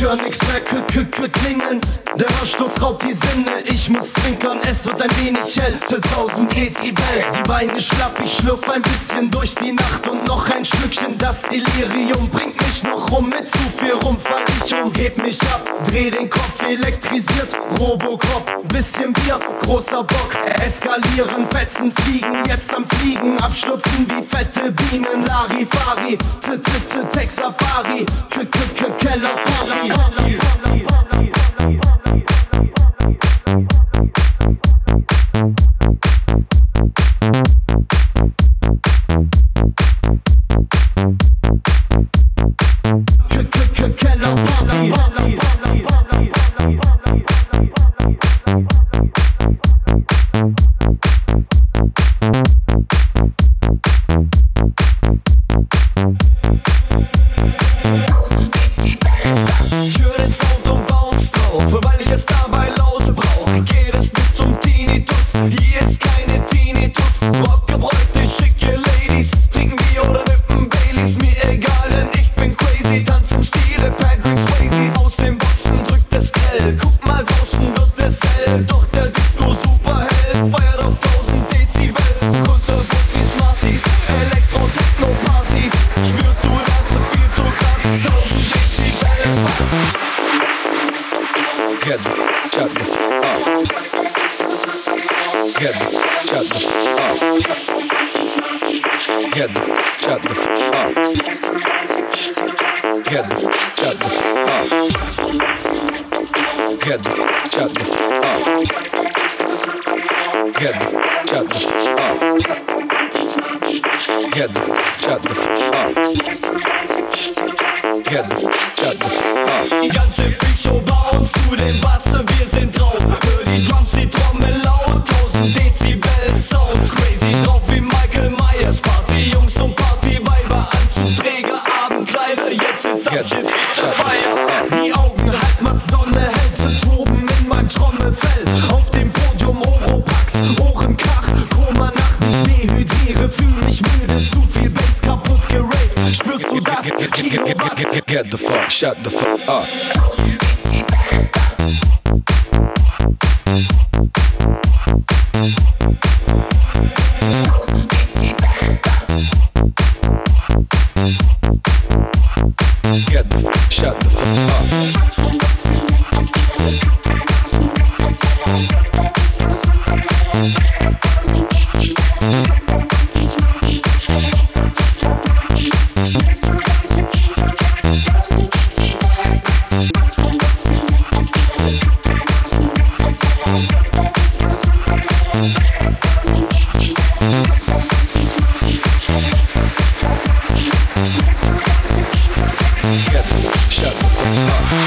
Ich höre nichts mehr k -k -k klingeln. Der Hörsturz raubt die Sinne. Ich muss zwinkern, es wird ein wenig hell. Zu 1000 Dezibel. Die Beine schlapp, ich schlürf ein bisschen durch die Nacht und noch ein Schlückchen. Das Delirium bringt mich noch rum. Mit zu viel rum ich um. mich ab, dreh den Kopf elektrisiert. Robocop, bisschen Bier, großer Bock. Eskalieren, Fetzen fliegen. Jetzt am Fliegen, abschlutzen wie fette Bienen. Larifari, t t t Texafari, k k k Keller, Party. love you. ich ich bin und bounce drauf, weil es es dabei laut bis zum hier ist keine schicke Ladies, trinken wir oder Baileys. Mir egal, denn crazy, tanz im Stile Aus den Boxen drückt guck mal, draußen wird Doch Get the shut the up. Get the shut the up. Get the shut the up. Get the shut the up. Get the shut the up. Get the shut the up. Get the shut the up. Die ganze Freakshow bei uns zu den Bassen, wir sind drauf. Hör die Drums, die Trommel laut, 1000 Dezibel Sound. Crazy drauf wie Michael Myers, Party und Party Anzugträger, Abendkleider, jetzt ist Abschied mit der Die Augen halt mal Sonne, hält zu toben in mein Trommelfell. Shut the fuck, shut the fuck up. Shut up!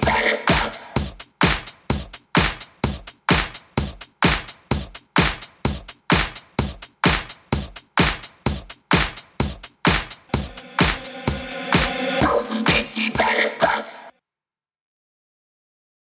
Bang!